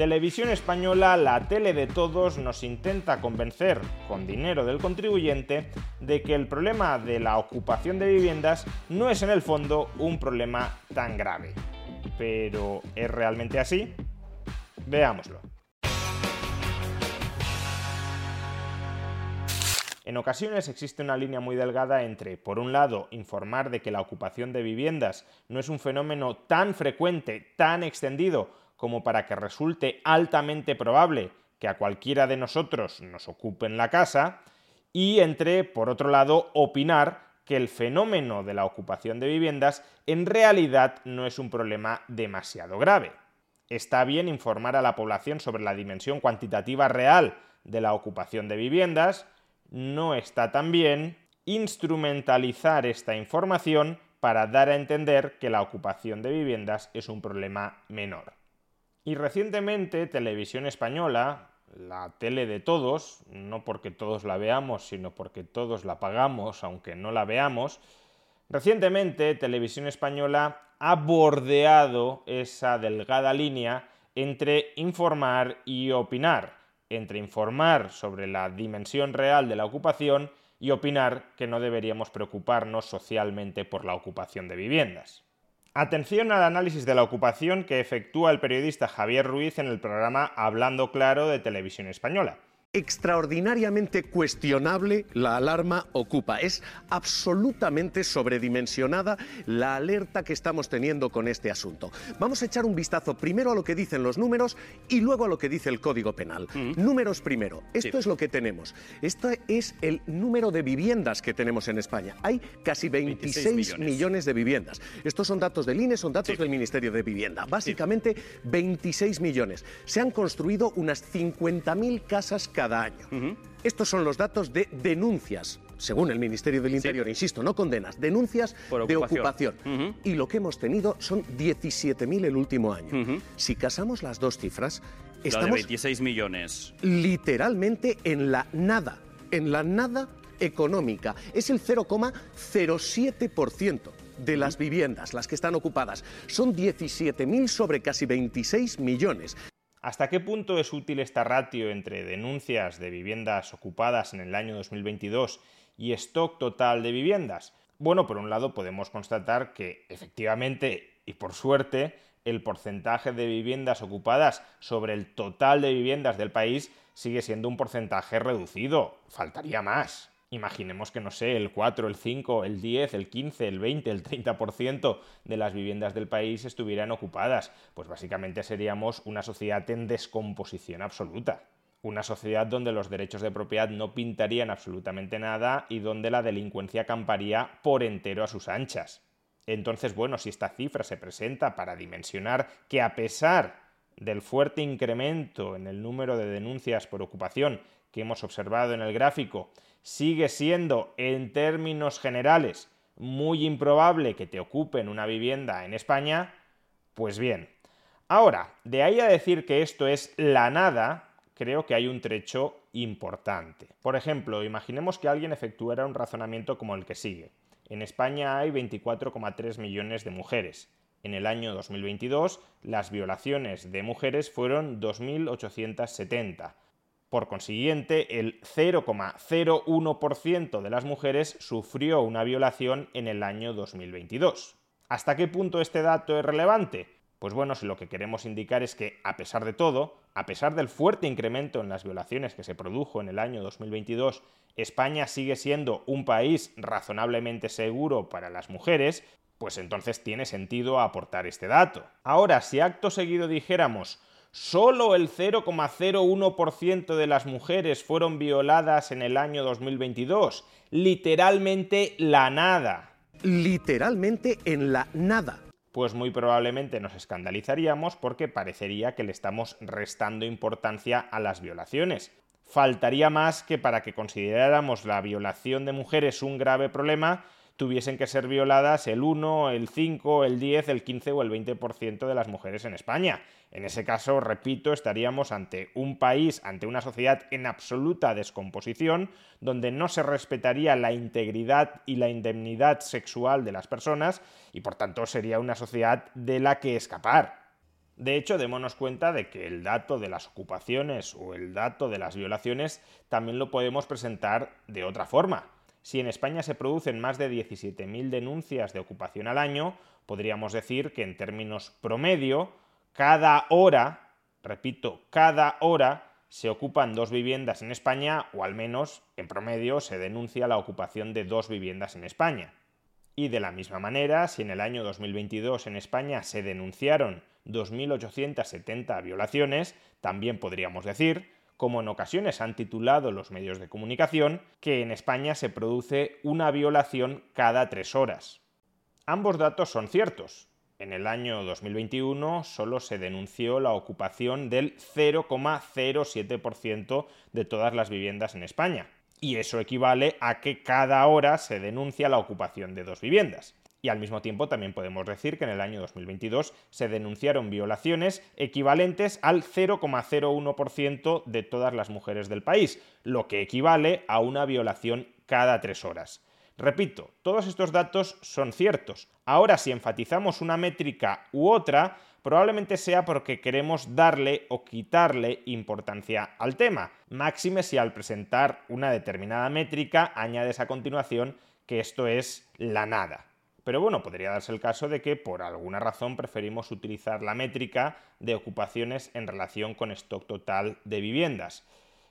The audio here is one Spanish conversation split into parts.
Televisión Española, la tele de todos, nos intenta convencer, con dinero del contribuyente, de que el problema de la ocupación de viviendas no es en el fondo un problema tan grave. Pero ¿es realmente así? Veámoslo. En ocasiones existe una línea muy delgada entre, por un lado, informar de que la ocupación de viviendas no es un fenómeno tan frecuente, tan extendido, como para que resulte altamente probable que a cualquiera de nosotros nos ocupen la casa, y entre, por otro lado, opinar que el fenómeno de la ocupación de viviendas en realidad no es un problema demasiado grave. Está bien informar a la población sobre la dimensión cuantitativa real de la ocupación de viviendas, no está tan bien instrumentalizar esta información para dar a entender que la ocupación de viviendas es un problema menor. Y recientemente Televisión Española, la tele de todos, no porque todos la veamos, sino porque todos la pagamos, aunque no la veamos, recientemente Televisión Española ha bordeado esa delgada línea entre informar y opinar, entre informar sobre la dimensión real de la ocupación y opinar que no deberíamos preocuparnos socialmente por la ocupación de viviendas. Atención al análisis de la ocupación que efectúa el periodista Javier Ruiz en el programa Hablando Claro de Televisión Española extraordinariamente cuestionable la alarma ocupa. Es absolutamente sobredimensionada la alerta que estamos teniendo con este asunto. Vamos a echar un vistazo primero a lo que dicen los números y luego a lo que dice el Código Penal. Números primero. Esto es lo que tenemos. Este es el número de viviendas que tenemos en España. Hay casi 26, millones. de viviendas. Estos son datos del INE, son datos del Ministerio de Vivienda. Básicamente 26 millones. Se han construido unas 50.000 casas cada año. Estos son los datos de denuncias, según el Ministerio del Interior, insisto, no condenas, denuncias de ocupación. Y lo que hemos tenido son 17.000 el último año. Si casamos las dos cifras, estamos... 26 millones. Literalmente en la nada, en la nada económica. Es el 0,07% de las viviendas, las que están ocupadas. Son 17.000 sobre casi 26 millones. ¿Hasta qué punto es útil esta ratio entre denuncias de viviendas ocupadas en el año 2022 y stock total de viviendas? Bueno, por un lado podemos constatar que efectivamente y por suerte el porcentaje de viviendas ocupadas sobre el total de viviendas del país sigue siendo un porcentaje reducido. Faltaría más. Imaginemos que, no sé, el 4, el 5, el 10, el 15, el 20, el 30% de las viviendas del país estuvieran ocupadas. Pues básicamente seríamos una sociedad en descomposición absoluta. Una sociedad donde los derechos de propiedad no pintarían absolutamente nada y donde la delincuencia camparía por entero a sus anchas. Entonces, bueno, si esta cifra se presenta para dimensionar que a pesar del fuerte incremento en el número de denuncias por ocupación que hemos observado en el gráfico, sigue siendo en términos generales muy improbable que te ocupen una vivienda en España, pues bien. Ahora, de ahí a decir que esto es la nada, creo que hay un trecho importante. Por ejemplo, imaginemos que alguien efectuara un razonamiento como el que sigue. En España hay 24,3 millones de mujeres. En el año 2022, las violaciones de mujeres fueron 2.870. Por consiguiente, el 0,01% de las mujeres sufrió una violación en el año 2022. ¿Hasta qué punto este dato es relevante? Pues bueno, si lo que queremos indicar es que, a pesar de todo, a pesar del fuerte incremento en las violaciones que se produjo en el año 2022, España sigue siendo un país razonablemente seguro para las mujeres, pues entonces tiene sentido aportar este dato. Ahora, si acto seguido dijéramos Solo el 0,01% de las mujeres fueron violadas en el año 2022. Literalmente la nada. Literalmente en la nada. Pues muy probablemente nos escandalizaríamos porque parecería que le estamos restando importancia a las violaciones. Faltaría más que para que consideráramos la violación de mujeres un grave problema, tuviesen que ser violadas el 1, el 5, el 10, el 15 o el 20% de las mujeres en España. En ese caso, repito, estaríamos ante un país, ante una sociedad en absoluta descomposición, donde no se respetaría la integridad y la indemnidad sexual de las personas y por tanto sería una sociedad de la que escapar. De hecho, démonos cuenta de que el dato de las ocupaciones o el dato de las violaciones también lo podemos presentar de otra forma. Si en España se producen más de 17.000 denuncias de ocupación al año, podríamos decir que en términos promedio, cada hora, repito, cada hora se ocupan dos viviendas en España, o al menos en promedio se denuncia la ocupación de dos viviendas en España. Y de la misma manera, si en el año 2022 en España se denunciaron 2.870 violaciones, también podríamos decir como en ocasiones han titulado los medios de comunicación, que en España se produce una violación cada tres horas. Ambos datos son ciertos. En el año 2021 solo se denunció la ocupación del 0,07% de todas las viviendas en España. Y eso equivale a que cada hora se denuncia la ocupación de dos viviendas. Y al mismo tiempo también podemos decir que en el año 2022 se denunciaron violaciones equivalentes al 0,01% de todas las mujeres del país, lo que equivale a una violación cada tres horas. Repito, todos estos datos son ciertos. Ahora, si enfatizamos una métrica u otra, probablemente sea porque queremos darle o quitarle importancia al tema, máxime si al presentar una determinada métrica añades a continuación que esto es la nada. Pero bueno, podría darse el caso de que por alguna razón preferimos utilizar la métrica de ocupaciones en relación con stock total de viviendas.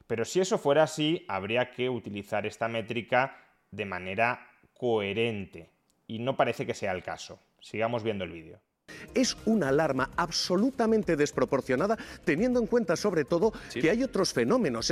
Pero si eso fuera así, habría que utilizar esta métrica de manera coherente. Y no parece que sea el caso. Sigamos viendo el vídeo. Es una alarma absolutamente desproporcionada, teniendo en cuenta sobre todo que hay otros fenómenos.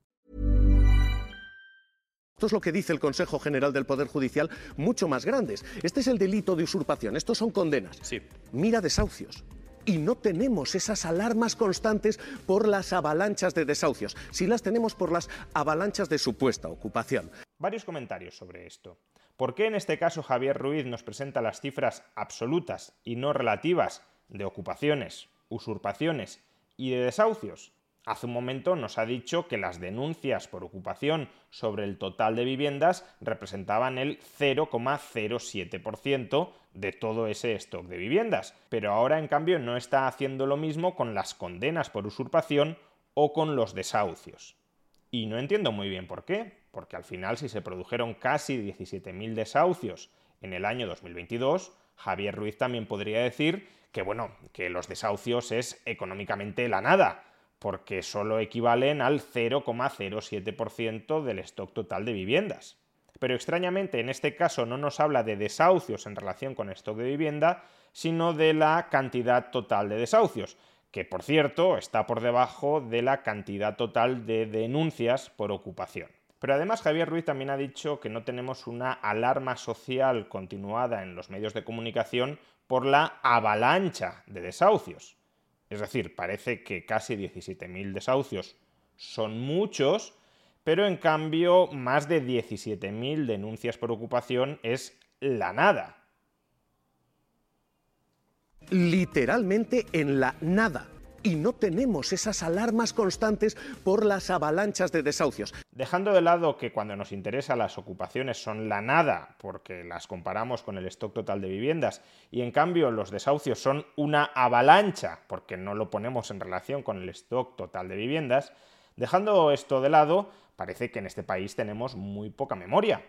Esto es lo que dice el Consejo General del Poder Judicial, mucho más grandes. Este es el delito de usurpación, estos son condenas. Sí. Mira desahucios. Y no tenemos esas alarmas constantes por las avalanchas de desahucios, sí las tenemos por las avalanchas de supuesta ocupación. Varios comentarios sobre esto. ¿Por qué en este caso Javier Ruiz nos presenta las cifras absolutas y no relativas de ocupaciones, usurpaciones y de desahucios? Hace un momento nos ha dicho que las denuncias por ocupación sobre el total de viviendas representaban el 0,07% de todo ese stock de viviendas, pero ahora en cambio no está haciendo lo mismo con las condenas por usurpación o con los desahucios. Y no entiendo muy bien por qué, porque al final si se produjeron casi 17.000 desahucios en el año 2022, Javier Ruiz también podría decir que bueno, que los desahucios es económicamente la nada, porque solo equivalen al 0,07% del stock total de viviendas. Pero extrañamente en este caso no nos habla de desahucios en relación con stock de vivienda, sino de la cantidad total de desahucios, que por cierto está por debajo de la cantidad total de denuncias por ocupación. Pero además Javier Ruiz también ha dicho que no tenemos una alarma social continuada en los medios de comunicación por la avalancha de desahucios. Es decir, parece que casi 17.000 desahucios son muchos, pero en cambio más de 17.000 denuncias por ocupación es la nada. Literalmente en la nada y no tenemos esas alarmas constantes por las avalanchas de desahucios. Dejando de lado que cuando nos interesa las ocupaciones son la nada, porque las comparamos con el stock total de viviendas, y en cambio los desahucios son una avalancha, porque no lo ponemos en relación con el stock total de viviendas, dejando esto de lado, parece que en este país tenemos muy poca memoria.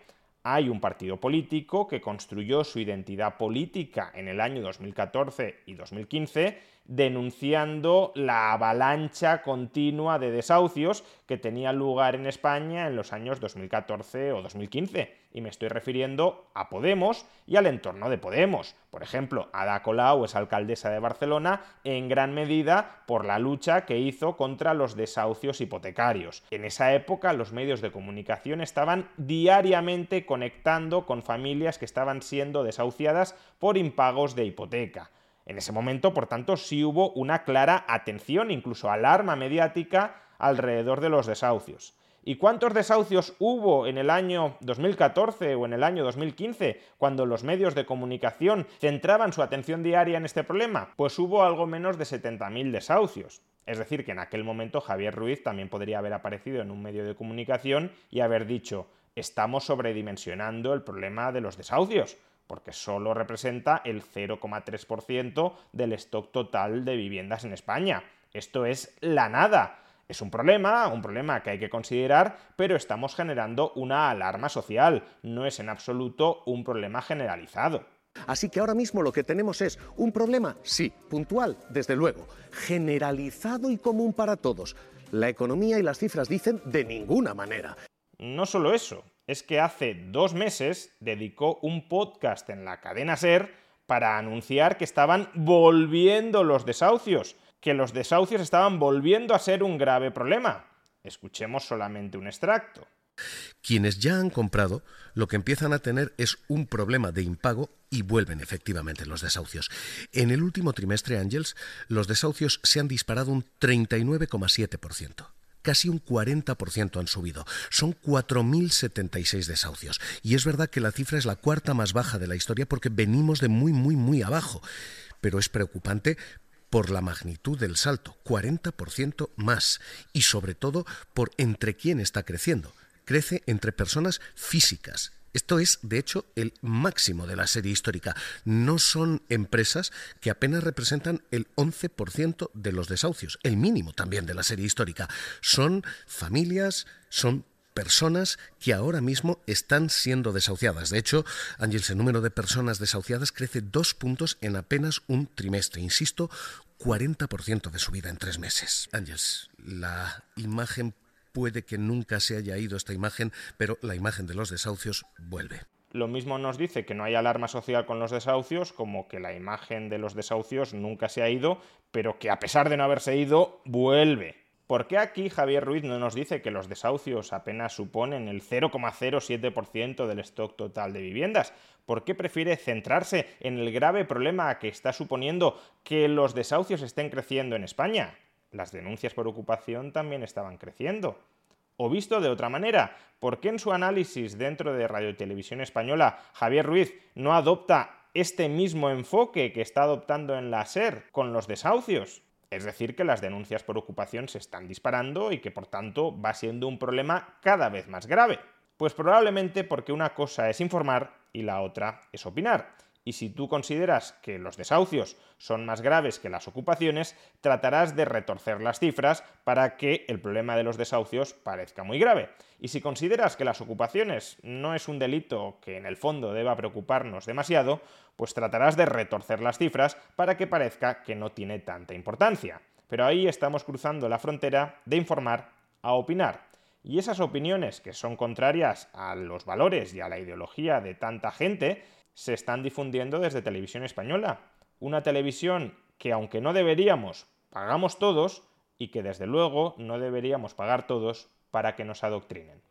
Hay un partido político que construyó su identidad política en el año 2014 y 2015 denunciando la avalancha continua de desahucios que tenía lugar en España en los años 2014 o 2015. Y me estoy refiriendo a Podemos y al entorno de Podemos. Por ejemplo, Ada Colau es alcaldesa de Barcelona en gran medida por la lucha que hizo contra los desahucios hipotecarios. En esa época los medios de comunicación estaban diariamente conectando con familias que estaban siendo desahuciadas por impagos de hipoteca. En ese momento, por tanto, sí hubo una clara atención, incluso alarma mediática, alrededor de los desahucios. ¿Y cuántos desahucios hubo en el año 2014 o en el año 2015 cuando los medios de comunicación centraban su atención diaria en este problema? Pues hubo algo menos de 70.000 desahucios. Es decir, que en aquel momento Javier Ruiz también podría haber aparecido en un medio de comunicación y haber dicho, estamos sobredimensionando el problema de los desahucios porque solo representa el 0,3% del stock total de viviendas en España. Esto es la nada. Es un problema, un problema que hay que considerar, pero estamos generando una alarma social. No es en absoluto un problema generalizado. Así que ahora mismo lo que tenemos es un problema, sí, puntual, desde luego, generalizado y común para todos. La economía y las cifras dicen de ninguna manera. No solo eso, es que hace dos meses dedicó un podcast en la cadena Ser para anunciar que estaban volviendo los desahucios, que los desahucios estaban volviendo a ser un grave problema. Escuchemos solamente un extracto. Quienes ya han comprado lo que empiezan a tener es un problema de impago y vuelven efectivamente los desahucios. En el último trimestre, Ángels, los desahucios se han disparado un 39,7% casi un 40% han subido. Son 4.076 desahucios. Y es verdad que la cifra es la cuarta más baja de la historia porque venimos de muy, muy, muy abajo. Pero es preocupante por la magnitud del salto, 40% más. Y sobre todo por entre quién está creciendo. Crece entre personas físicas, esto es, de hecho, el máximo de la serie histórica. No son empresas que apenas representan el 11% de los desahucios, el mínimo también de la serie histórica. Son familias, son personas que ahora mismo están siendo desahuciadas. De hecho, Ángel, el número de personas desahuciadas crece dos puntos en apenas un trimestre. Insisto, 40% de su vida en tres meses. Ángels, la imagen puede que nunca se haya ido esta imagen, pero la imagen de los desahucios vuelve. Lo mismo nos dice que no hay alarma social con los desahucios, como que la imagen de los desahucios nunca se ha ido, pero que a pesar de no haberse ido, vuelve. ¿Por qué aquí Javier Ruiz no nos dice que los desahucios apenas suponen el 0,07% del stock total de viviendas? ¿Por qué prefiere centrarse en el grave problema que está suponiendo que los desahucios estén creciendo en España? Las denuncias por ocupación también estaban creciendo. O visto de otra manera, ¿por qué en su análisis dentro de Radio Televisión Española Javier Ruiz no adopta este mismo enfoque que está adoptando en la SER con los desahucios? Es decir, que las denuncias por ocupación se están disparando y que por tanto va siendo un problema cada vez más grave. Pues probablemente porque una cosa es informar y la otra es opinar. Y si tú consideras que los desahucios son más graves que las ocupaciones, tratarás de retorcer las cifras para que el problema de los desahucios parezca muy grave. Y si consideras que las ocupaciones no es un delito que en el fondo deba preocuparnos demasiado, pues tratarás de retorcer las cifras para que parezca que no tiene tanta importancia. Pero ahí estamos cruzando la frontera de informar a opinar. Y esas opiniones que son contrarias a los valores y a la ideología de tanta gente se están difundiendo desde televisión española. Una televisión que aunque no deberíamos, pagamos todos y que desde luego no deberíamos pagar todos para que nos adoctrinen.